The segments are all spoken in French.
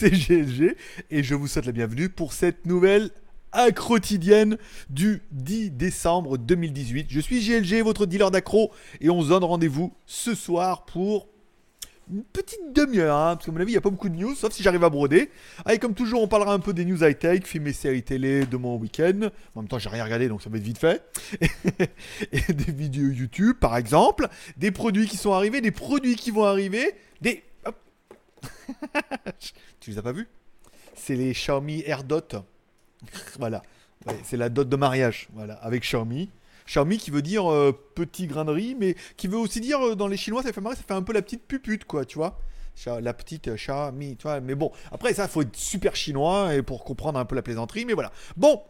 c'est GLG et je vous souhaite la bienvenue pour cette nouvelle quotidienne du 10 décembre 2018. Je suis GLG, votre dealer d'accro, et on se donne rendez-vous ce soir pour une petite demi-heure, hein, parce qu'à mon avis, il n'y a pas beaucoup de news, sauf si j'arrive à broder. Allez, comme toujours, on parlera un peu des news high-tech, films et séries télé de mon week-end. En même temps, j'ai rien regardé, donc ça va être vite fait. et des vidéos YouTube, par exemple. Des produits qui sont arrivés, des produits qui vont arriver. Des... Tu les as pas vus? C'est les Xiaomi AirDot. voilà. c'est la dot de mariage, voilà, avec Xiaomi. Xiaomi qui veut dire euh, petit grain de riz, mais qui veut aussi dire euh, dans les Chinois, ça fait marrer, ça fait un peu la petite pupute, quoi, tu vois. La petite Xiaomi, tu vois. Mais bon, après ça, faut être super chinois et pour comprendre un peu la plaisanterie, mais voilà. Bon,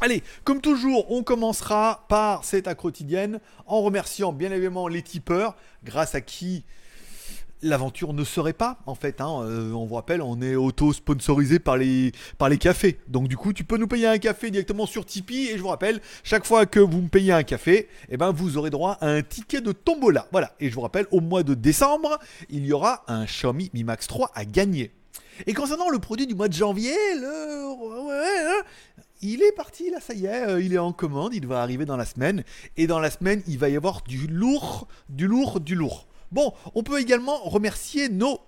Allez, comme toujours, on commencera par cette quotidienne en remerciant bien évidemment les tipeurs, grâce à qui l'aventure ne serait pas en fait. Hein. Euh, on vous rappelle, on est auto-sponsorisé par les, cafés. Donc du coup, tu peux nous payer un café directement sur Tipeee. Et je vous rappelle, chaque fois que vous me payez un café, eh ben, vous aurez droit à un ticket de tombola. Voilà. Et je vous rappelle, au mois de décembre, il y aura un Xiaomi Mi Max 3 à gagner. Et concernant le produit du mois de janvier, le... il est parti là, ça y est, euh, il est en commande, il va arriver dans la semaine. Et dans la semaine, il va y avoir du lourd, du lourd, du lourd. Bon, on peut également remercier nos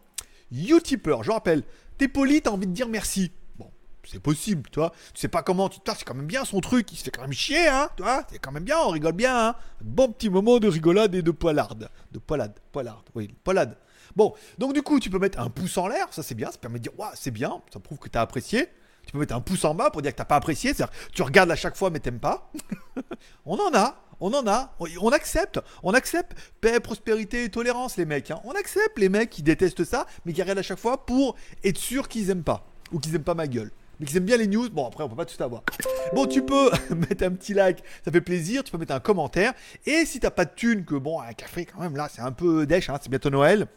Utipeurs. Je rappelle, t'es poli, t'as envie de dire merci. Bon, c'est possible, tu vois. Tu sais pas comment, tu c'est quand même bien son truc, il se fait quand même chier, hein, tu. C'est quand même bien, on rigole bien, hein. Bon petit moment de rigolade et de poilarde. De poilade, poilarde, oui, poilade. Bon, donc du coup, tu peux mettre un pouce en l'air, ça c'est bien, ça permet de dire, waouh, c'est bien, ça prouve que t'as apprécié. Tu peux mettre un pouce en bas pour dire que t'as pas apprécié, c'est-à-dire tu regardes à chaque fois mais t'aimes pas. on en a, on en a, on accepte, on accepte paix, prospérité et tolérance, les mecs. Hein. On accepte les mecs qui détestent ça, mais qui regardent à chaque fois pour être sûr qu'ils aiment pas, ou qu'ils aiment pas ma gueule. Mais qu'ils aiment bien les news, bon après on peut pas tout avoir. Bon tu peux mettre un petit like, ça fait plaisir, tu peux mettre un commentaire, et si t'as pas de thune, que bon un café quand même là c'est un peu dèche, hein, c'est bientôt Noël,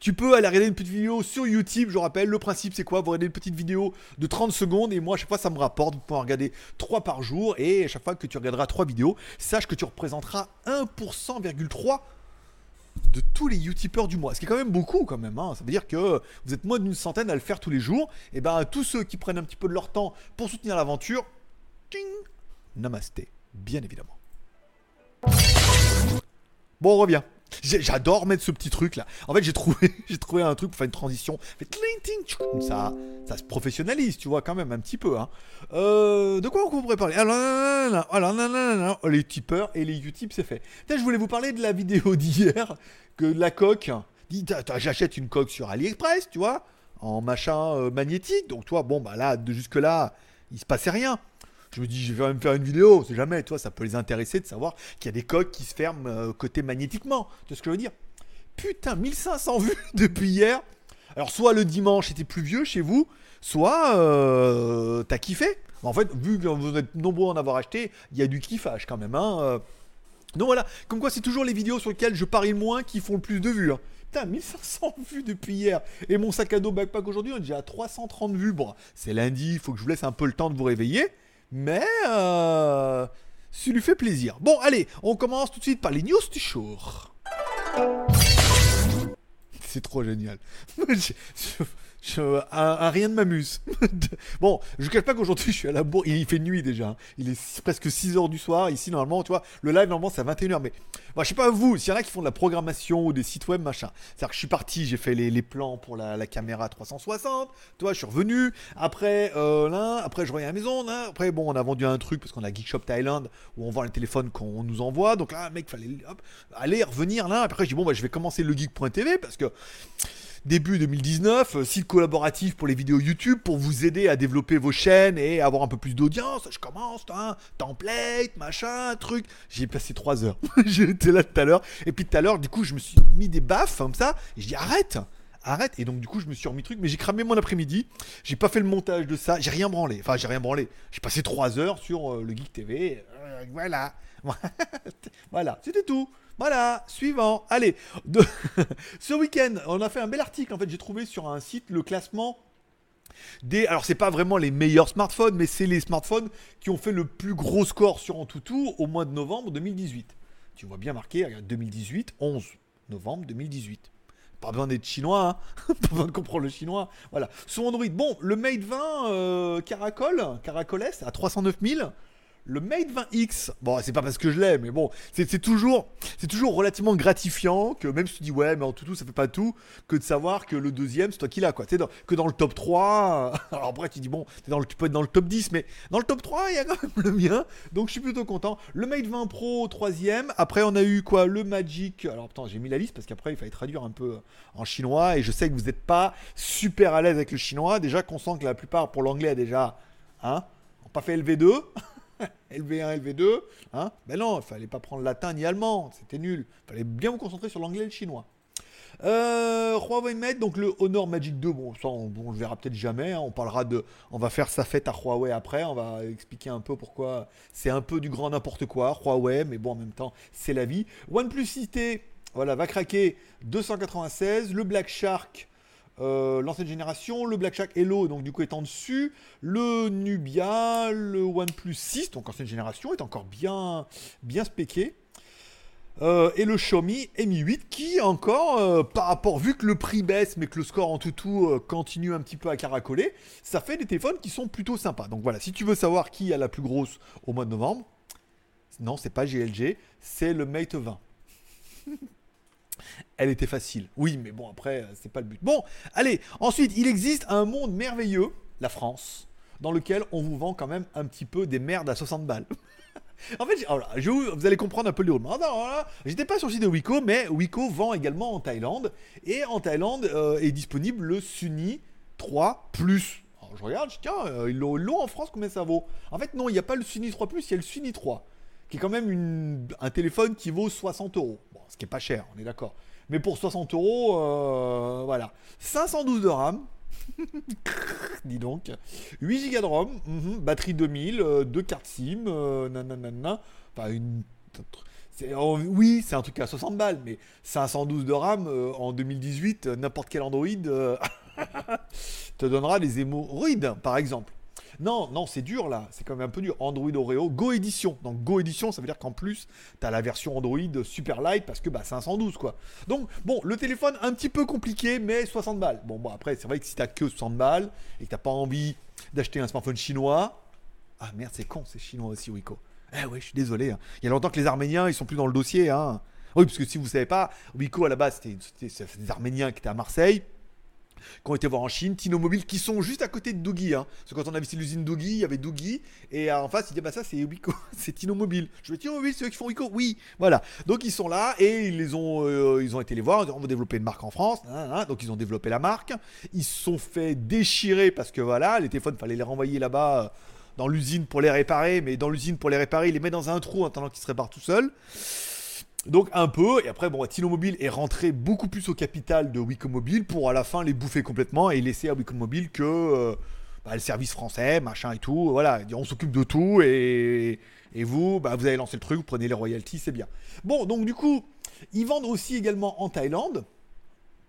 tu peux aller regarder une petite vidéo sur YouTube, je rappelle, le principe c'est quoi? Vous regardez une petite vidéo de 30 secondes et moi à chaque fois ça me rapporte, vous pouvez en regarder 3 par jour et à chaque fois que tu regarderas 3 vidéos, sache que tu représenteras 1,3% de tous les Utipeurs du mois. Ce qui est quand même beaucoup quand même. Hein. Ça veut dire que vous êtes moins d'une centaine à le faire tous les jours. Et ben tous ceux qui prennent un petit peu de leur temps pour soutenir l'aventure, namasté, bien évidemment. Bon, on revient. J'adore mettre ce petit truc là. En fait, j'ai trouvé, j'ai trouvé un truc pour faire une transition. ça, ça se professionnalise, tu vois, quand même, un petit peu. Hein. Euh, de quoi on pourrait parler? Alors, les tipeurs et les Utip, c'est fait. je voulais vous parler de la vidéo d'hier, que la coque. J'achète une coque sur AliExpress, tu vois, en machin euh, magnétique. Donc, toi, bon, bah là, de jusque-là, il se passait rien. Je me dis, je vais même faire une vidéo, c'est jamais, toi, ça peut les intéresser de savoir qu'il y a des coques qui se ferment euh, côté magnétiquement. Tu vois ce que je veux dire? Putain, 1500 vues depuis hier. Alors, soit le dimanche était plus vieux chez vous, soit euh, t'as kiffé. En fait, vu que vous êtes nombreux à en avoir acheté, il y a du kiffage quand même. Hein. Euh. Donc voilà, comme quoi c'est toujours les vidéos sur lesquelles je parie le moins qui font le plus de vues. Hein. Putain, 1500 vues depuis hier. Et mon sac à dos backpack aujourd'hui, on est déjà à 330 vues. C'est lundi, il faut que je vous laisse un peu le temps de vous réveiller mais euh, ça lui fait plaisir. Bon, allez, on commence tout de suite par les news du jour. C'est trop génial. rien ne m'amuse. bon, je cache pas qu'aujourd'hui je suis à la bourre. Il fait nuit déjà. Hein. Il est presque 6h du soir. Ici, normalement, tu vois, le live, normalement, c'est à 21h. Mais moi, je sais pas vous, s'il y en a qui font de la programmation ou des sites web, machin. C'est-à-dire que je suis parti, j'ai fait les, plans pour la, caméra 360. Toi, je suis revenu. Après, euh, là, après, je reviens à la maison. Là. Après, bon, on a vendu un truc parce qu'on a Geek Shop Thailand où on vend les téléphones qu'on nous envoie. Donc là, mec, fallait aller revenir là. Après, je dis, bon, bah, je vais commencer le geek.tv parce que début 2019, euh, site collaboratif pour les vidéos YouTube pour vous aider à développer vos chaînes et avoir un peu plus d'audience. Je commence, hein, template, machin, truc. J'ai passé 3 heures. J'étais là tout à l'heure. Et puis tout à l'heure, du coup, je me suis mis des baffes comme ça. Et je dis arrête arrête. Et donc, du coup, je me suis remis truc, mais j'ai cramé mon après-midi. J'ai pas fait le montage de ça. J'ai rien branlé. Enfin, j'ai rien branlé. J'ai passé 3 heures sur euh, le Geek TV. Euh, voilà. voilà. C'était tout. Voilà, suivant. Allez, ce week-end, on a fait un bel article. En fait, j'ai trouvé sur un site le classement des. Alors, c'est pas vraiment les meilleurs smartphones, mais c'est les smartphones qui ont fait le plus gros score sur Antutu au mois de novembre 2018. Tu vois bien marqué, regarde, 2018, 11 novembre 2018. Pas besoin d'être chinois, hein. pas besoin de comprendre le chinois. Voilà. Sur Android, bon, le Mate 20 euh, Caracol, Caracoles à 309 000. Le Mate 20X, bon, c'est pas parce que je l'aime, mais bon, c'est toujours, c'est toujours relativement gratifiant que même si tu dis ouais, mais en tout, tout ça fait pas tout, que de savoir que le deuxième, c'est toi qui l'as, quoi. Sais, que dans le top 3, alors après tu dis bon, dans le, tu peux être dans le top 10, mais dans le top 3, il y a quand même le mien, donc je suis plutôt content. Le Mate 20 Pro, troisième. Après, on a eu quoi? Le Magic, alors attends, j'ai mis la liste parce qu'après, il fallait traduire un peu en chinois, et je sais que vous n'êtes pas super à l'aise avec le chinois. Déjà qu'on sent que la plupart pour l'anglais a déjà, hein, ont pas fait LV2. LV1, LV2, hein Ben non, il fallait pas prendre latin ni allemand, c'était nul. Il fallait bien vous concentrer sur l'anglais et le chinois. Euh, Huawei Mate, donc le Honor Magic 2, bon, ça on, le verra peut-être jamais. Hein. on parlera de, on va faire sa fête à Huawei après. On va expliquer un peu pourquoi c'est un peu du grand n'importe quoi, Huawei, mais bon en même temps c'est la vie. OnePlus Cité, voilà, va craquer 296. Le Black Shark, euh, l'ancienne génération, le Black Shark Hello, donc du coup étant dessus, le Nubia, le OnePlus 6, donc ancienne génération, est encore bien, bien spéqué. Euh, et le Xiaomi Mi 8 qui encore, euh, par rapport, vu que le prix baisse mais que le score en tout tout continue un petit peu à caracoler, ça fait des téléphones qui sont plutôt sympas. Donc voilà, si tu veux savoir qui a la plus grosse au mois de novembre, non, c'est pas GLG, c'est le Mate 20. Elle était facile. Oui, mais bon, après, euh, c'est pas le but. Bon, allez, ensuite, il existe un monde merveilleux, la France, dans lequel on vous vend quand même un petit peu des merdes à 60 balles. en fait, vous allez comprendre un peu le roulement. J'étais pas sur le site de Wiko, mais Wiko vend également en Thaïlande. Et en Thaïlande euh, est disponible le Sunny 3 Plus. je regarde, je tiens, euh, ils l'ont en France, combien ça vaut? En fait, non, il n'y a pas le Sunny 3 Plus, il y a le Sunny 3 qui est quand même un téléphone qui vaut 60 euros. Ce qui est pas cher, on est d'accord. Mais pour 60 euros, euh, voilà. 512 de RAM. Dis donc. 8 Go de ROM, mhm. batterie 2000, 2 euh, cartes SIM, euh, nanana. Enfin, oui, c'est un truc à 60 balles, mais 512 de RAM en 2018, n'importe quel Android te donnera des hémorroïdes, par exemple. Non, non, c'est dur là. C'est quand même un peu dur. Android Oreo, Go Edition. Donc Go Edition, ça veut dire qu'en plus, tu as la version Android super light parce que bah 512 quoi. Donc bon, le téléphone un petit peu compliqué, mais 60 balles. Bon, bon après, c'est vrai que si t'as que 60 balles et que t'as pas envie d'acheter un smartphone chinois. Ah merde, c'est con, c'est chinois aussi, Wiko. Eh ouais, je suis désolé. Hein. Il y a longtemps que les Arméniens, ils sont plus dans le dossier. Hein. Oui, parce que si vous savez pas, Wiko à la base, c'était des Arméniens qui étaient à Marseille qui ont été voir en Chine, Tino Mobile, qui sont juste à côté de Doogie. Hein. Parce que quand on a visité l'usine Doogie, il y avait Doogie, et en face, il dit bah ça c'est Wiko, c'est Tino Mobile. Je me oh oui, c'est eux qui font Wiko, oui, voilà. Donc ils sont là et ils les ont, euh, ils ont été les voir. On va développer une marque en France, donc ils ont développé la marque. Ils se sont fait déchirer parce que voilà, les téléphones fallait les renvoyer là-bas euh, dans l'usine pour les réparer, mais dans l'usine pour les réparer, ils les met dans un trou en attendant qu'ils se réparent tout seuls. Donc un peu, et après, bon, Tino Mobile est rentré beaucoup plus au capital de Wiko Mobile pour à la fin les bouffer complètement et laisser à Wiko Mobile que euh, bah, le service français, machin et tout. Voilà, on s'occupe de tout et, et vous, bah, vous avez lancé le truc, vous prenez les royalties, c'est bien. Bon, donc du coup, ils vendent aussi également en Thaïlande.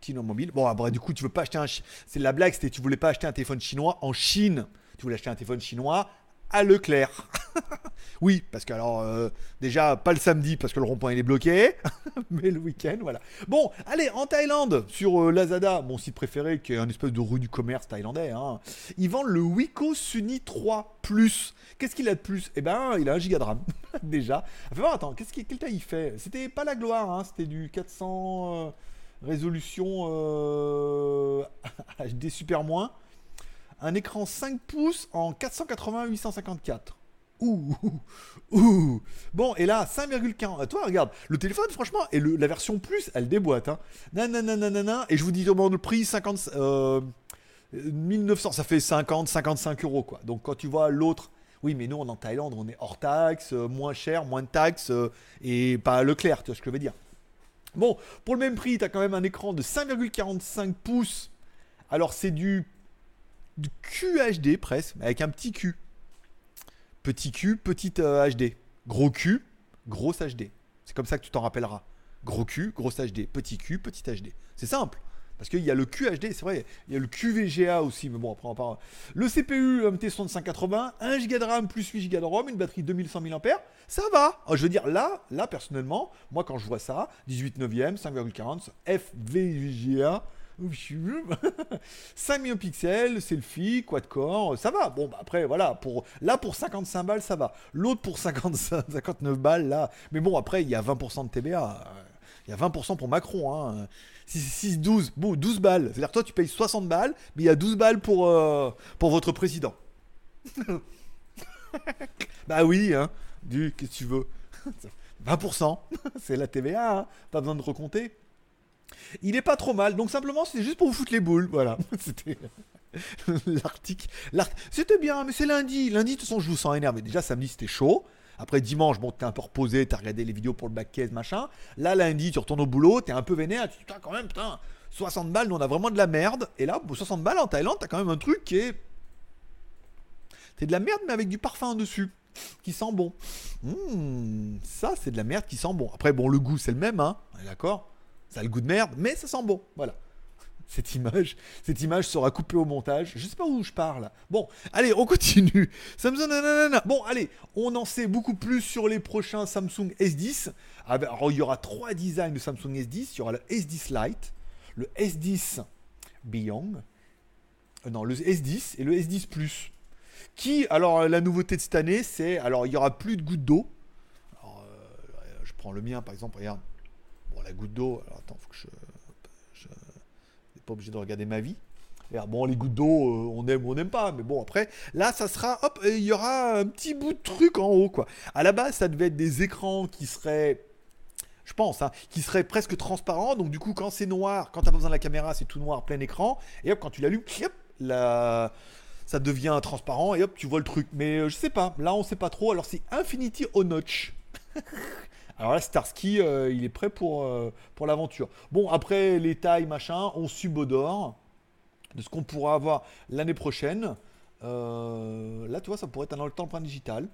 Tino Mobile. Bon, après, du coup, tu veux pas acheter un. C'est la blague, c'était tu voulais pas acheter un téléphone chinois en Chine. Tu voulais acheter un téléphone chinois à Leclerc. oui, parce que alors, euh, déjà, pas le samedi parce que le rond-point il est bloqué, mais le week-end, voilà. Bon, allez, en Thaïlande, sur euh, Lazada, mon site préféré, qui est un espèce de rue du commerce thaïlandais, hein, ils vendent le Wiko Sunny 3 Plus. Qu'est-ce qu'il a de plus? Eh ben, il a un giga de RAM, déjà. Fais voir, attends, qu'est-ce qu'il, quelle taille il fait? C'était pas la gloire, hein, c'était du 400 euh, résolution HD super moins un écran 5 pouces en 480-854. Ouh, ouh, Bon, et là, 5,40. Toi, regarde, le téléphone, franchement, et la version plus, elle déboîte. Hein. Nanana, et je vous dis au le prix, 50, 1900, euh, ça fait 50, 55 euros, quoi. Donc, quand tu vois l'autre, oui, mais nous, on est en Thaïlande, on est hors taxe, euh, moins cher, moins de taxes, euh, et pas Leclerc, tu vois ce que je veux dire. Bon, pour le même prix, tu as quand même un écran de 5,45 pouces. Alors, c'est du QHD presque, avec un petit Q. Petit Q, petite HD. Euh, gros Q, grosse HD. C'est comme ça que tu t'en rappelleras. Gros Q, grosse HD. Petit Q, petite HD. C'est simple. Parce qu'il y a le QHD, c'est vrai, il y a le QVGA aussi, mais bon, après on parle. Le CPU MT6580, 1 Go de RAM plus 8 Go de ROM, une batterie 2100 mAh, ça va. Oh, je veux dire, là, là, personnellement, moi quand je vois ça, 18 neuvième, 5,40, FVGA, 5 millions de pixels, selfie, quad-core, ça va. Bon, bah après, voilà, pour, là pour 55 balles, ça va. L'autre pour 55, 59 balles, là. Mais bon, après, il y a 20% de TBA. Il y a 20% pour Macron. Hein. 6, 12, bon, 12 balles. C'est-à-dire toi, tu payes 60 balles, mais il y a 12 balles pour, euh, pour votre président. bah oui, hein. Du, qu'est-ce que tu veux? 20%, c'est la TVA, hein. pas besoin de recompter. Il est pas trop mal, donc simplement c'était juste pour vous foutre les boules, voilà. C'était l'article. C'était bien, mais c'est lundi. Lundi, de toute façon, je vous sens énervé. Déjà, samedi, c'était chaud. Après dimanche, bon, t'es un peu reposé, t'as regardé les vidéos pour le back case, machin. Là, lundi, tu retournes au boulot, t'es un peu vénère, tu dis, quand même, putain, 60 balles, nous on a vraiment de la merde. Et là, pour 60 balles en Thaïlande, t'as quand même un truc qui est. C'est de la merde, mais avec du parfum dessus, qui sent bon. Mmh, ça, c'est de la merde qui sent bon. Après, bon, le goût, c'est le même, hein, d'accord? Ça a le goût de merde, mais ça sent bon, voilà cette image. Cette image sera coupée au montage. Je sais pas où je parle. Bon, allez, on continue. Samsung, nanana. Bon, allez, on en sait beaucoup plus sur les prochains Samsung S10. Ah ben, alors, il y aura trois designs de Samsung S10. Il y aura le S10 Lite, le S10 Beyond, euh, non, le S10 et le S10 Plus. Qui, alors, la nouveauté de cette année, c'est, alors, il y aura plus de gouttes d'eau. Euh, je prends le mien, par exemple, regarde. La goutte d'eau, alors attends, faut que je pas obligé de regarder ma vie. bon, les gouttes d'eau, euh, on aime ou on n'aime pas, mais bon, après, là, ça sera, hop, il y aura un petit bout de truc en haut, quoi. À la base, ça devait être des écrans qui seraient, je pense, hein, qui seraient presque transparents, donc du coup, quand c'est noir, quand t'as pas besoin de la caméra, c'est tout noir, plein écran, et hop, quand tu l'allumes, hop, la... ça devient transparent, et hop, tu vois le truc. Mais euh, je sais pas, là, on sait pas trop, alors c'est Infinity O Notch. Alors là, Starsky, euh, il est prêt pour, euh, pour l'aventure. Bon, après les tailles, machin, on subodore de ce qu'on pourra avoir l'année prochaine. Euh, là, tu vois, ça pourrait être le temps digital.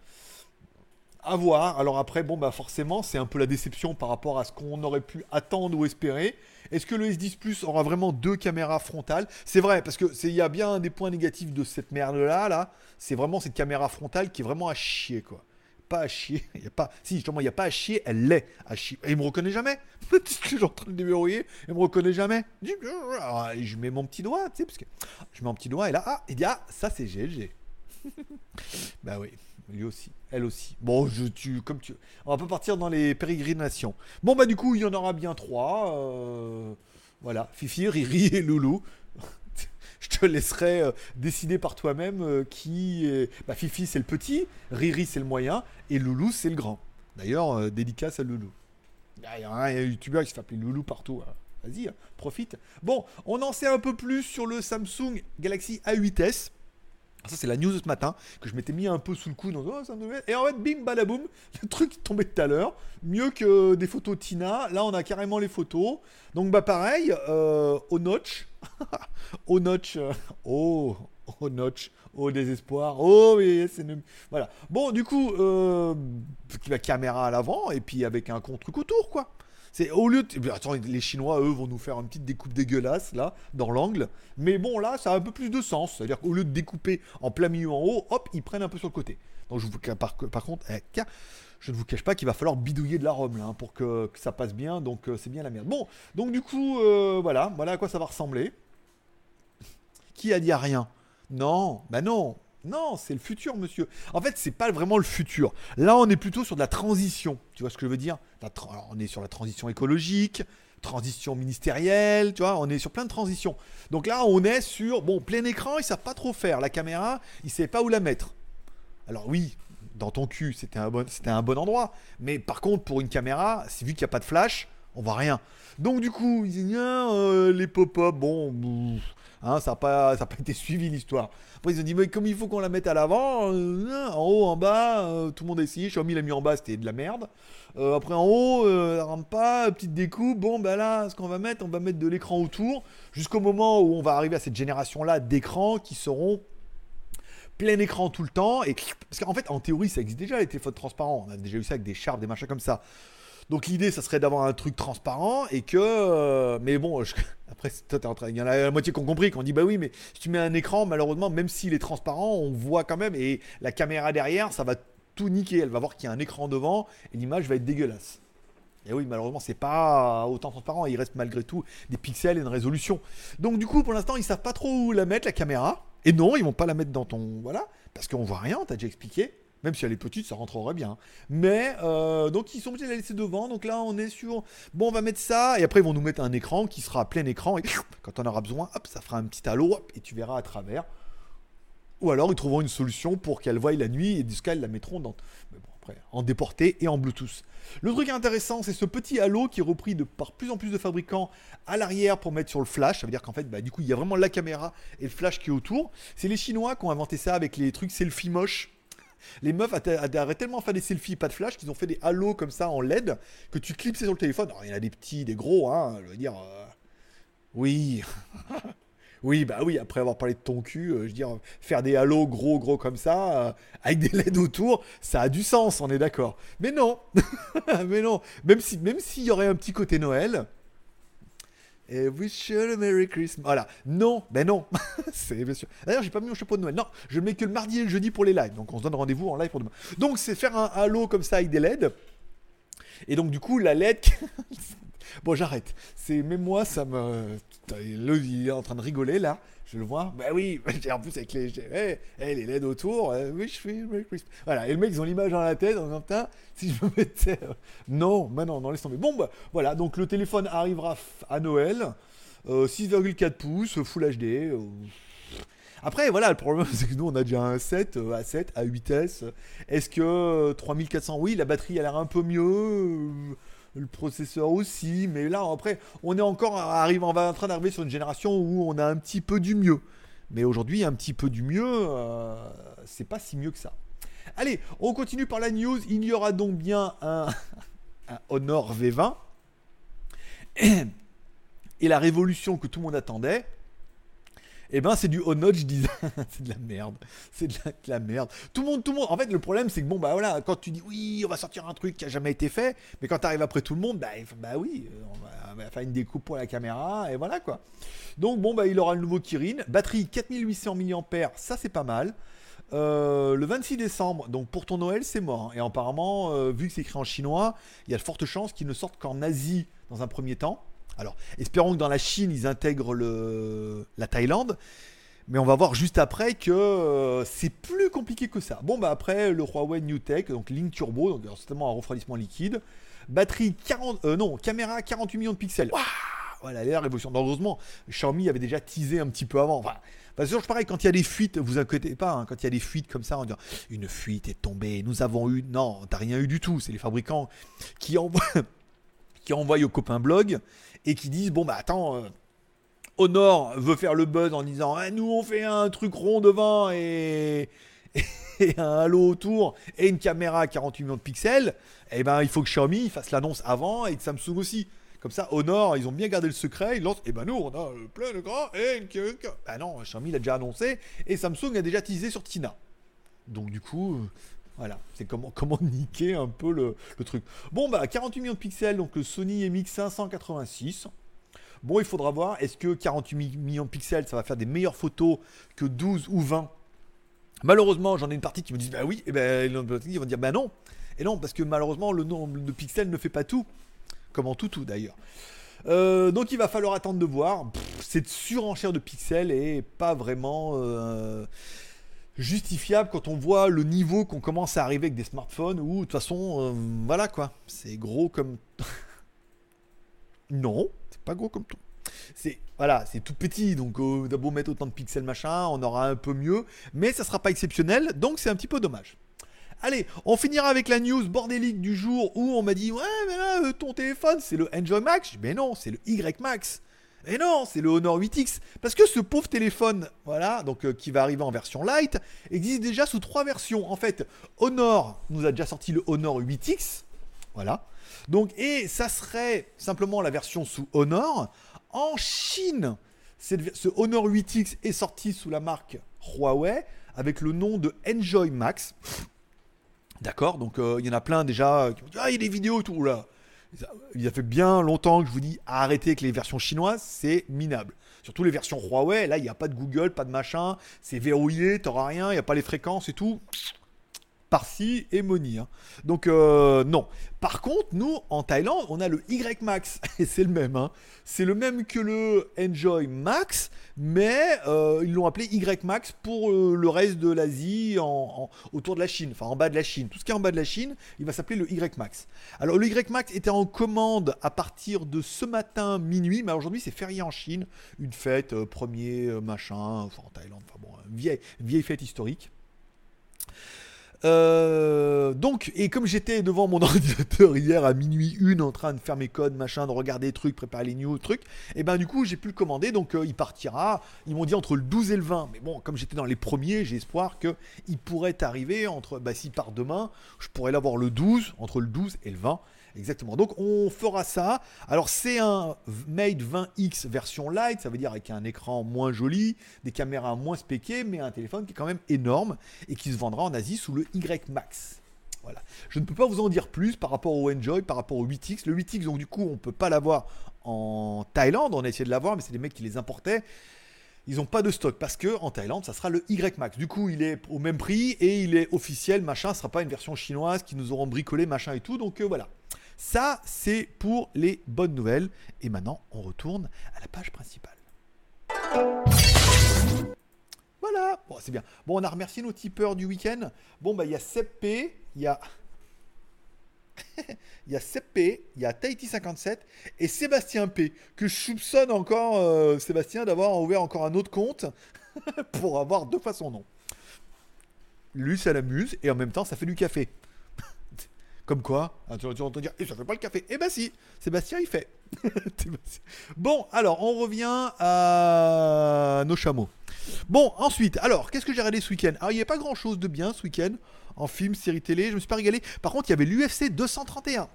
À voir. Alors après, bon, bah forcément, c'est un peu la déception par rapport à ce qu'on aurait pu attendre ou espérer. Est-ce que le S10 Plus aura vraiment deux caméras frontales? C'est vrai, parce que il y a bien des points négatifs de cette merde-là. Là, c'est vraiment cette caméra frontale qui est vraiment à chier, quoi pas à chier. Il y a pas, si, justement, il n'y a pas à chier, elle l'est à chier. Et il me reconnaît jamais. je suis en train de déverrouiller, il me reconnaît jamais. Je mets mon petit doigt, tu sais, parce que je mets mon petit doigt et là, ah, il dit, ah, ça c'est GLG. bah oui, lui aussi, elle aussi. Bon, je tue comme tu. On va pas partir dans les pérégrinations. Bon, bah du coup, il y en aura bien trois. Euh, voilà, Fifi, Riri et Loulou je te laisserai euh, décider par toi-même euh, qui. Est... Bah, Fifi, c'est le petit, Riri, c'est le moyen, et Loulou, c'est le grand. D'ailleurs, euh, dédicace à Loulou. Il y a un youtubeur qui s'appelle Loulou partout. Hein. Vas-y, hein, profite. Bon, on en sait un peu plus sur le Samsung Galaxy A8s. Ça, c'est la news de ce matin que je m'étais mis un peu sous le coup. oh, ça et en fait, bim, badaboum, le truc tombé tout à l'heure. Mieux que des photos Tina. Là, on a carrément les photos. Donc, bah, pareil, au notch. au notch. Euh, oh, au notch. Au désespoir. Oh, oui, c'est. Voilà. Bon, du coup, euh, la caméra à l'avant et puis avec un contre autour, quoi. C'est au lieu de. Attends, les Chinois, eux, vont nous faire une petite découpe dégueulasse, là, dans l'angle. Mais bon, là, ça a un peu plus de sens. C'est-à-dire qu'au lieu de découper en plein milieu en haut, hop, ils prennent un peu sur le côté. Donc, je vous. Par, par contre, eh, je ne vous cache pas qu'il va falloir bidouiller de la Rome là, hein, pour que, ça passe bien, donc euh, c'est bien la merde. Bon, donc du coup, voilà, voilà à quoi ça va ressembler. Qui a dit rien? Non, bah non, non, c'est le futur, monsieur. En fait, c'est pas vraiment le futur. Là, on est plutôt sur de la transition. Tu vois ce que je veux dire? On est sur la transition écologique, transition ministérielle, tu vois, on est sur plein de transitions. Donc là, on est sur, bon, plein écran, ils savent pas trop faire. La caméra, ils savent pas où la mettre. Alors oui, dans ton cul, c'était un bon, endroit. Mais par contre, pour une caméra, vu qu'il n'y a pas de flash, on voit rien. Donc du coup, ils disent, euh, les pop-up, bon, Hein, ça n'a pas, été suivi l'histoire. Après, ils ont dit, mais comme il faut qu'on la mette à l'avant, euh, en haut, en bas, euh, tout le monde a essayé. Xiaomi l'a mis en bas, c'était de la merde. Euh, après, en haut, elle rentre pas, petite découpe. Bon, ben là, ce qu'on va mettre, on va mettre de l'écran autour, jusqu'au moment où on va arriver à cette génération-là d'écrans qui seront plein écran tout le temps. Et... Parce qu'en fait, en théorie, ça existe déjà, les téléphones transparents. On a déjà eu ça avec des charpes, des machins comme ça. Donc l'idée, ça serait d'avoir un truc transparent et que. euh, mais bon, je- après, toi, t'es en train- il y en a la moitié qui ont compris, qu'on dit bah oui, mais si tu mets un écran, malheureusement, même s'il est transparent, on voit quand même. Et la caméra derrière, ça va tout niquer. Elle va voir qu'il y a un écran devant et l'image va être dégueulasse. Et oui, malheureusement, c'est pas autant transparent. Il reste malgré tout des pixels et une résolution. Donc du coup, pour l'instant, ils savent pas trop où la mettre la caméra. Et non, ils vont pas la mettre dans ton voilà, parce qu'on voit rien. T'as déjà expliqué. Même si elle est petite, ça rentrerait bien. Mais euh, donc ils sont obligés de la laisser devant. Donc là, on est sur bon, on va mettre ça et après ils vont nous mettre un écran qui sera plein écran et quand on aura besoin, hop, ça fera un petit halo hop, et tu verras à travers. Ou alors ils trouveront une solution pour qu'elle voie la nuit et du cas ils la mettront dans en déporté et en Bluetooth. Le truc intéressant, c'est ce petit halo qui est repris par plus en plus de fabricants à l'arrière pour mettre sur le flash. Ça veut dire qu'en fait, bah, du coup, il y a vraiment la caméra et le flash qui est autour. C'est les Chinois qui ont inventé ça avec les trucs selfie moches. Les meufs arrêtent tellement faire des selfies pas de flash qu'ils ont fait des halos comme ça en LED que tu clipses sur le téléphone. Alors, il y en a des petits, des gros, hein, je veux dire. euh, Oui. oui, bah oui, après avoir parlé de ton cul, euh, je veux dire, faire des halos gros, gros comme ça, euh, avec des LED autour, ça a du sens, on est d'accord. Mais non, mais non, même si, même s'il y aurait un petit côté Noël. Et wish you a Merry Christmas. Voilà. Non, ben non. c'est bien sûr. D'ailleurs, j'ai pas mis mon chapeau de Noël. Non, je le mets que le mardi et le jeudi pour les lives. Donc, on se donne rendez-vous en live pour demain. Donc, c'est faire un halo comme ça avec des LED. Et donc, du coup, la LED. bon, j'arrête. C'est même moi, ça me. Il est en train de rigoler là. Je le vois. Bah oui. En plus avec les. Hey, les LED autour. euh, a Merry Christmas. Voilà. Et le mec, ils ont l'image dans la tête. En disant, putain, si je me mettais. euh, Non, mais non, non, laisse tomber. Bon, bah voilà. Donc, le téléphone arrivera à Noël. Euh, 6,4 pouces, Full HD. euh, Après, voilà, le problème, c'est que nous, on a déjà un 7, euh, à 7, à 8S. Est-ce que euh, 3400, oui, la batterie a l'air un peu mieux, euh, le processeur aussi, mais là, après, on est encore, on va en train d'arriver sur une génération où on a un petit peu du mieux. Mais aujourd'hui, un petit peu du mieux, euh, c'est pas si mieux que ça. Allez, on continue par la news. Il y aura donc bien un Honor V20. Et la révolution que tout le monde attendait, eh ben c'est du Honor, je disais, c'est de la merde, c'est de la, de la merde. Tout le monde, tout le monde. En fait, le problème c'est que bon bah voilà, quand tu dis oui, on va sortir un truc qui a jamais été fait, mais quand tu arrives après tout le monde, bah, bah oui, euh, on va, on va faire une découpe pour la caméra et voilà quoi. Donc bon bah il aura le nouveau Kirin, batterie 4800 mAh, ça c'est pas mal. Euh, le 26 décembre, donc pour ton Noël, c'est mort. hein. Et apparemment, euh, vu que c'est écrit en chinois, il y a de fortes chances qu'il ne sorte qu'en Asie dans un premier temps. Alors, espérons que dans la Chine, ils intègrent la Thaïlande. Mais on va voir juste après que euh, c'est plus compliqué que ça. Bon, bah après, le Huawei New Tech, donc Link Turbo, donc certainement un refroidissement liquide. Batterie 40, euh, non, caméra 48 millions de pixels. Voilà, la révolution. Heureusement, Xiaomi avait déjà teasé un petit peu avant. Enfin, parce que toujours pareil, quand il y a des fuites, vous inquiétez pas, hein, quand il y a des fuites comme ça, on dit une fuite est tombée, nous avons eu. Non, t'as rien eu du tout. C'est les fabricants qui envoient, qui envoient aux copains blog et qui disent bon bah attends. euh, Honor veut faire le buzz en disant Ah, nous on fait un truc rond devant et, un halo autour et une caméra à 48 millions de pixels, et ben il faut que Xiaomi fasse l'annonce avant et que Samsung aussi. Comme ça, Honor, ils ont bien gardé le secret, ils lancent, et ben nous on a plein de gras et une une- Ah non, Xiaomi l'a déjà annoncé et Samsung a déjà teasé sur Tina. Donc du coup, euh, voilà, c'est comment, niquer un peu le, truc. Bon bah 48 millions de pixels, donc le Sony MX 586. Bon, il faudra voir, est-ce que 48 mi- millions de pixels, ça va faire des meilleures photos que 12 ou 20 Malheureusement, j'en ai une partie qui me disent bah oui, et ben ils vont dire bah non. Et non, parce que malheureusement, le nombre de pixels ne fait pas tout. Comme en tout tout d'ailleurs. Euh, donc il va falloir attendre de voir. Cette surenchère de pixels est pas vraiment euh, justifiable quand on voit le niveau qu'on commence à arriver avec des smartphones où de toute façon, euh, voilà quoi, c'est gros comme. non, c'est pas gros comme tout. C'est voilà, c'est tout petit, donc d'abord beau mettre autant de pixels machin, on aura un peu mieux, mais ça sera pas exceptionnel, donc c'est un petit peu dommage. Allez, on finira avec la news bordélique du jour où on m'a dit ouais mais là euh, ton téléphone c'est le Enjoy Max, mais non c'est le Y Max. Et non, c'est le Honor 8X. Parce que ce pauvre téléphone, voilà, donc euh, qui va arriver en version light, existe déjà sous trois versions. En fait, Honor nous a déjà sorti le Honor 8X. Voilà. Donc, et ça serait simplement la version sous Honor. En Chine, ce Honor 8X est sorti sous la marque Huawei avec le nom de Enjoy Max. D'accord, donc euh, il y en a plein déjà qui me disent Ah, il y a des vidéos tout là. Il a fait bien longtemps que je vous dis arrêtez avec les versions chinoises, c'est minable. Surtout les versions Huawei, là il n'y a pas de Google, pas de machin, c'est verrouillé, t'auras rien, il n'y a pas les fréquences et tout par-ci et Moni. Hein. Donc euh, non. Par contre, nous, en Thaïlande, on a le Y Max. Et c'est le même. Hein. C'est le même que le Enjoy Max, mais euh, ils l'ont appelé Y Max pour euh, le reste de l'Asie, en, autour de la Chine, enfin en bas de la Chine. Tout ce qui est en bas de la Chine, il va s'appeler le Y Max. Alors le Y Max était en commande à partir de ce matin minuit, mais aujourd'hui c'est férié en Chine. Une fête, premier machin, enfin en Thaïlande, enfin bon, vieille, vieille fête historique. Euh, donc, et comme j'étais devant mon ordinateur hier à minuit une en train de faire mes codes, machin, de regarder des trucs, préparer les news, trucs, et ben du coup j'ai pu le commander, donc euh, il partira, ils m'ont dit entre le 12 et le 20, mais bon, comme j'étais dans les premiers, j'ai espoir qu'il pourrait arriver entre, bah s'il part demain, je pourrais l'avoir le 12, entre le 12 et le 20, Exactement. Donc on fera ça. Alors c'est un Mate 20X version light, ça veut dire avec un écran moins joli, des caméras moins spéquées, mais un téléphone qui est quand même énorme et qui se vendra en Asie sous le Y Max. Voilà. Je ne peux pas vous en dire plus par rapport au Enjoy, par rapport au 8X. Le 8X, donc du coup, on ne peut pas l'avoir en Thaïlande. On a essayé de l'avoir, mais c'est des mecs qui les importaient. Ils n'ont pas de stock parce que en Thaïlande, ça sera le Y Max. Du coup, il est au même prix et il est officiel, machin. Ce sera pas une version chinoise qui nous auront bricolé, machin et tout. Donc euh, voilà. Ça, c'est pour les bonnes nouvelles. Et maintenant, on retourne à la page principale. Voilà, c'est bien. Bon, on a remercié nos tipeurs du week-end. Bon, bah, il y a P, il y a. il y a P, il y a Tahiti57 et Sébastien P, que je soupçonne encore, euh, Sébastien, d'avoir ouvert encore un autre compte pour avoir deux fois son nom. Lui, ça l'amuse et en même temps, ça fait du café. Comme quoi ah, Tu vas dire, et eh, ça fait pas le café. Eh ben si, Sébastien il fait. bon, alors on revient à nos chameaux. Bon, ensuite, alors, qu'est-ce que j'ai regardé ce week-end? Alors, il n'y a pas grand-chose de bien ce week-end en film, série télé. Je me suis pas régalé. Par contre, il y avait l'UFC 231.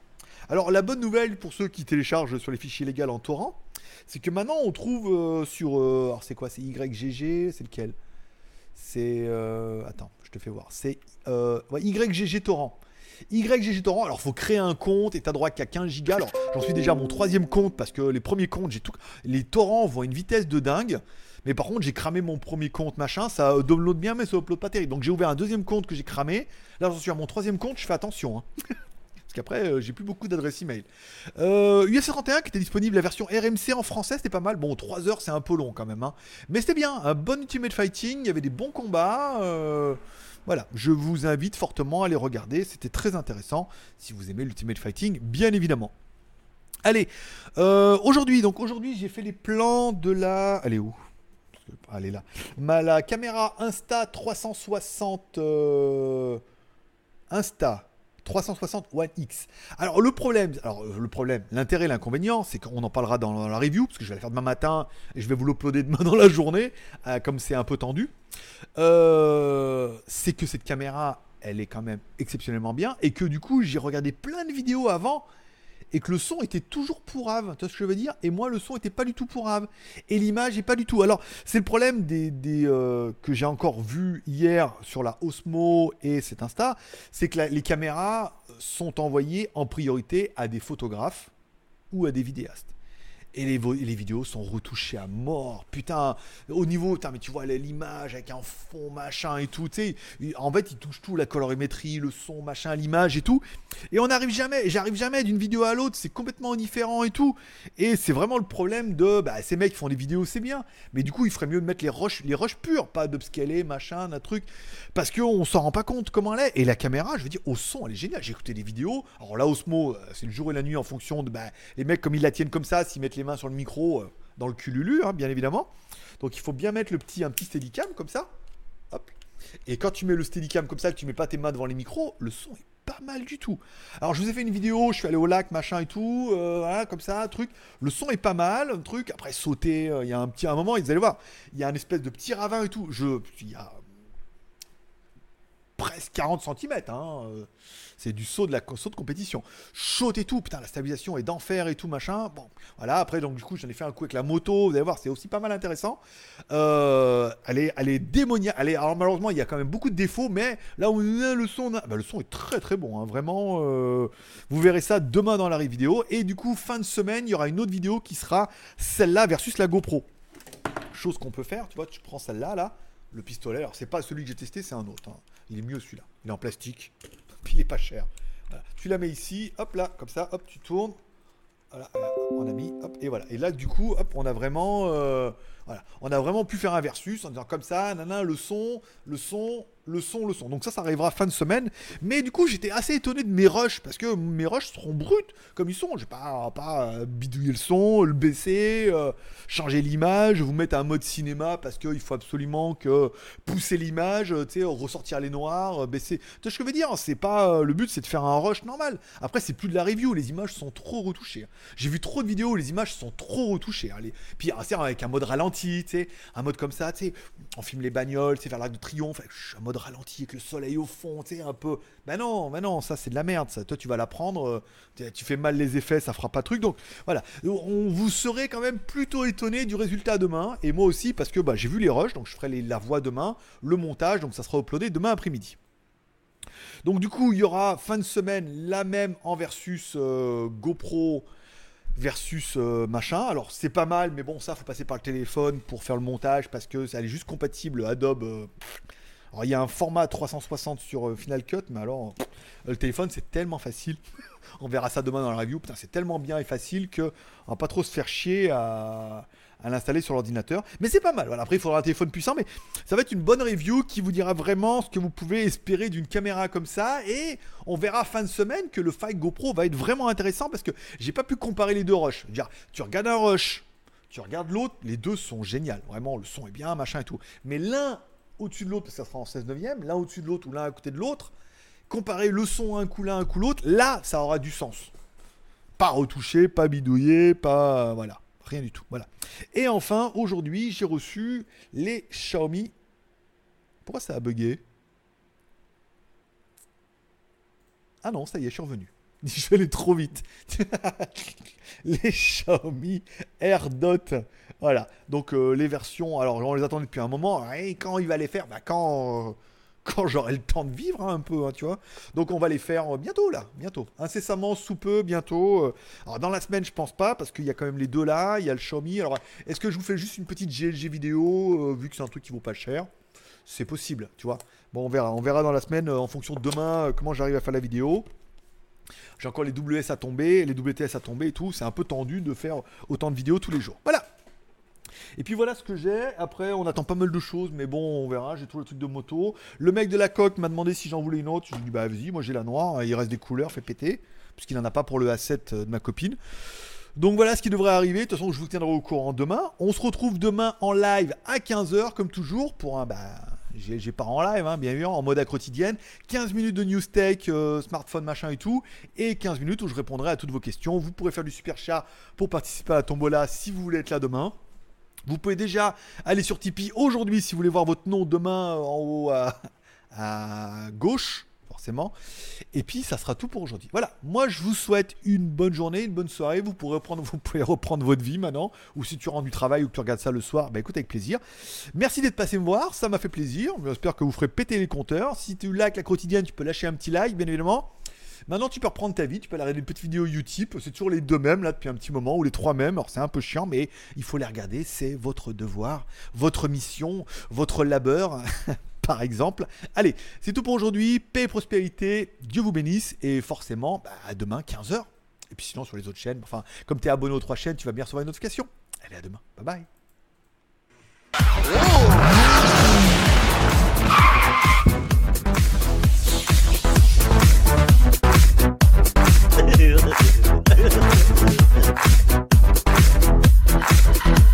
Alors, la bonne nouvelle pour ceux qui téléchargent sur les fichiers légaux en torrent, c'est que maintenant on trouve euh, sur. Euh, alors, c'est quoi? C'est YGG C'est lequel? C'est. Euh, attends, je te fais voir. C'est YGG Torrent. YGG Torrent, alors faut créer un compte et t'as droit qu'à 15 gigas. Alors j'en suis déjà à mon troisième compte parce que les premiers comptes, j'ai tout. Les torrents vont à une vitesse de dingue. Mais par contre, j'ai cramé mon premier compte, machin. Ça download bien, mais ça upload pas terrible. Donc j'ai ouvert un deuxième compte que j'ai cramé. Là, j'en suis à mon troisième compte. Je fais attention. Hein. Parce qu'après, euh, j'ai plus beaucoup d'adresses email. Euh, UFC 31 qui était disponible, la version RMC en français, c'était pas mal. Bon, 3 heures, c'est un peu long quand même. Hein. Mais c'était bien. Un bon Ultimate Fighting. Il y avait des bons combats. Euh... Voilà, je vous invite fortement à les regarder, c'était très intéressant si vous aimez l'Ultimate Fighting, bien évidemment. Allez, euh, aujourd'hui, donc aujourd'hui j'ai fait les plans de la... Elle est où? Elle est là. Ma, la caméra Insta 360... Euh, Insta 360 One X. Alors le problème, alors euh, le problème, l'intérêt, l'inconvénient, c'est qu'on en parlera dans la review, parce que je vais la faire demain matin et je vais vous l'uploader demain dans la journée, euh, comme c'est un peu tendu. Euh, c'est que cette caméra, elle est quand même exceptionnellement bien et que du coup j'ai regardé plein de vidéos avant et que le son était toujours pourrave. Tu vois ce que je veux dire? Et moi, le son était pas du tout pourrave. Et l'image est pas du tout. Alors, c'est le problème des, euh, que j'ai encore vu hier sur la Osmo et cet Insta, c'est que les caméras sont envoyées en priorité à des photographes ou à des vidéastes. Et les, vidéos sont retouchées à mort. Putain, au niveau, putain, mais tu vois l'image avec un fond, machin et tout. En fait, ils touchent tout, la colorimétrie, le son, machin, l'image et tout. Et on n'arrive jamais, j'arrive jamais d'une vidéo à l'autre, c'est complètement différent et tout. Et c'est vraiment le problème de, bah, ces mecs font des vidéos, c'est bien. Mais du coup, il ferait mieux de mettre les rushs, les rushs purs, pas d'upscaler, machin, un truc. Parce qu'on s'en rend pas compte comment elle est. Et la caméra, je veux dire, au son, elle est géniale. J'ai écouté des vidéos. Alors là, Osmo, euh, c'est le jour et la nuit en fonction de, bah, les mecs, comme ils la tiennent comme ça, s'ils mettent les mains sur le micro euh, dans le cululu, hein, bien évidemment. Donc il faut bien mettre le petit, un petit steadicam comme ça. Et quand tu mets le steadicam comme ça, que tu mets pas tes mains devant les micros, le son est pas mal du tout. Alors je vous ai fait une vidéo, je suis allé au lac, machin et tout, euh, comme ça, truc. Le son est pas mal, un truc. Après sauter, euh, il y a un petit, un moment, vous allez voir, il y a un espèce de petit ravin et tout. Je, il y a presque 40 cm. Hein. euh, C'est du saut de la saut de compétition. Chaud et tout, putain, la stabilisation est d'enfer et tout, machin. Bon, voilà, après, donc du coup, j'en ai fait un coup avec la moto. Vous allez voir, c'est aussi pas mal intéressant. Euh, elle, est, démoniaque. Elle alors, malheureusement, il y a quand même beaucoup de défauts, mais là où le son, bah, le son est très très bon. hein, vraiment, euh, vous verrez ça demain dans la vidéo. Et du coup, fin de semaine, il y aura une autre vidéo qui sera celle-là versus la GoPro. Chose qu'on peut faire, tu vois, tu prends celle-là, là, le pistolet. Alors, c'est pas celui que j'ai testé, c'est un autre. hein. Il est mieux celui-là. Il est en plastique. Il est pas cher. Tu la mets ici, hop là, comme ça, hop, tu tournes. Voilà, on a mis, hop, et voilà. Et là, du coup, hop, on a vraiment, euh, voilà, on a vraiment pu faire un versus en disant comme ça, nana, le son, le son, le son, le son. Donc ça, ça arrivera fin de semaine. Mais du coup, j'étais assez étonné de mes rushs parce que mes rushs seront bruts comme ils sont. Je vais pas, pas euh, bidouiller le son, le baisser, euh, changer l'image, vous mettre un mode cinéma parce qu'il faut absolument que pousser l'image, euh, sais, ressortir les noirs, baisser. Tu vois ce que je veux dire C'est pas le but, c'est de faire un rush normal. Après, c'est plus de la review. Les images sont trop retouchées. J'ai vu trop de vidéos où les images sont trop retouchées. hein. Les- Puis ah, avec un mode ralenti, sais, un mode comme ça, sais, on filme les bagnoles, c'est faire l'arc de triomphe, un mode ralenti avec le soleil au fond, tu sais, un peu. Ben non, ben non, ça c'est de la merde. Ça. Toi, tu vas la prendre, euh, tu- fais mal les effets, ça fera pas truc. Donc voilà, on vous serez quand même plutôt étonné du résultat demain, et moi aussi parce que bah, j'ai vu les rushs, donc je ferai les- la voix demain, le montage, donc ça sera uploadé demain après-midi. Donc du coup, il y aura fin de semaine la même en versus euh, GoPro versus euh, machin. Alors c'est pas mal, mais bon, ça faut passer par le téléphone pour faire le montage parce que ça est juste compatible Adobe. Alors il y a un format 360 sur euh, Final Cut, mais alors pff, le téléphone c'est tellement facile. On verra ça demain dans la review. Putain, c'est tellement bien et facile que on va pas trop se faire chier à, l'installer sur l'ordinateur. Mais c'est pas mal. Voilà. Après, il faudra un téléphone puissant, mais ça va être une bonne review qui vous dira vraiment ce que vous pouvez espérer d'une caméra comme ça. Et on verra fin de semaine que le Fight GoPro va être vraiment intéressant parce que j'ai pas pu comparer les deux rushs. Tu regardes un rush, tu regardes l'autre, les deux sont géniaux. Vraiment, le son est bien, machin et tout. Mais l'un au-dessus de l'autre, parce que ça sera en 16 neuvième, l'un au-dessus de l'autre ou l'un à côté de l'autre, comparer le son un coup l'un, un coup l'autre, là, ça aura du sens. Pas retouché, pas bidouillé, pas. Voilà. Rien du tout. Voilà. Et enfin, aujourd'hui, j'ai reçu les Xiaomi. Pourquoi ça a bugué? Ah non, ça y est, je suis revenu. Je vais aller trop vite. les Xiaomi AirDot. Voilà. Donc euh, les versions, alors on les attendait depuis un moment. Et quand il va les faire? Bah quand, euh, quand j'aurai le temps de vivre hein, un peu, hein, tu vois. Donc on va les faire euh, bientôt là, bientôt. Incessamment, sous peu, bientôt. Alors dans la semaine, je pense pas, parce qu'il y a quand même les deux là. Il y a le Xiaomi. Alors est-ce que je vous fais juste une petite GLG vidéo, vu que c'est un truc qui vaut pas cher? C'est possible, tu vois. Bon, on verra. On verra dans la semaine, en fonction de demain, comment j'arrive à faire la vidéo. J'ai encore les WS à tomber, les WTS à tomber et tout. C'est un peu tendu de faire autant de vidéos tous les jours. Voilà. Et puis voilà ce que j'ai. Après, on attend pas mal de choses, mais bon, on verra. J'ai trouvé le truc de moto. Le mec de la coque m'a demandé si j'en voulais une autre. Je lui ai dit, bah vas-y, moi j'ai la noire. Il reste des couleurs, fait péter. Puisqu'il n'en a pas pour le A7 de ma copine. Donc voilà ce qui devrait arriver. De toute façon, je vous tiendrai au courant demain. On se retrouve demain en live à 15h, comme toujours, pour un. Bah, j'ai pas en live, hein, bien sûr, en mode à quotidienne. 15 minutes de news tech, euh, smartphone, machin et tout. Et 15 minutes où je répondrai à toutes vos questions. Vous pourrez faire du super chat pour participer à la tombola si vous voulez être là demain. Vous pouvez déjà aller sur Tipeee aujourd'hui si vous voulez voir votre nom demain euh, en haut à, gauche, forcément. Et puis ça sera tout pour aujourd'hui. Voilà, moi je vous souhaite une bonne journée, une bonne soirée. Vous, pourrez reprendre, pouvez reprendre votre vie maintenant. Ou si tu rentres du travail ou que tu regardes ça le soir, bah écoute avec plaisir. Merci d'être passé me voir, ça m'a fait plaisir. J'espère que vous ferez péter les compteurs. Si tu likes la quotidienne, tu peux lâcher un petit like, bien évidemment. Maintenant, tu peux reprendre ta vie, tu peux aller regarder des petites vidéos YouTube. C'est toujours les deux mêmes là depuis un petit moment, ou les trois mêmes. Alors c'est un peu chiant, mais il faut les regarder. C'est votre devoir, votre mission, votre labeur, par exemple. Allez, c'est tout pour aujourd'hui. Paix et prospérité. Dieu vous bénisse. Et forcément, bah, à demain, 15h. Et puis sinon, sur les autres chaînes, enfin, comme tu es abonné aux trois chaînes, tu vas bien recevoir une notification. Allez, à demain. Bye bye. do.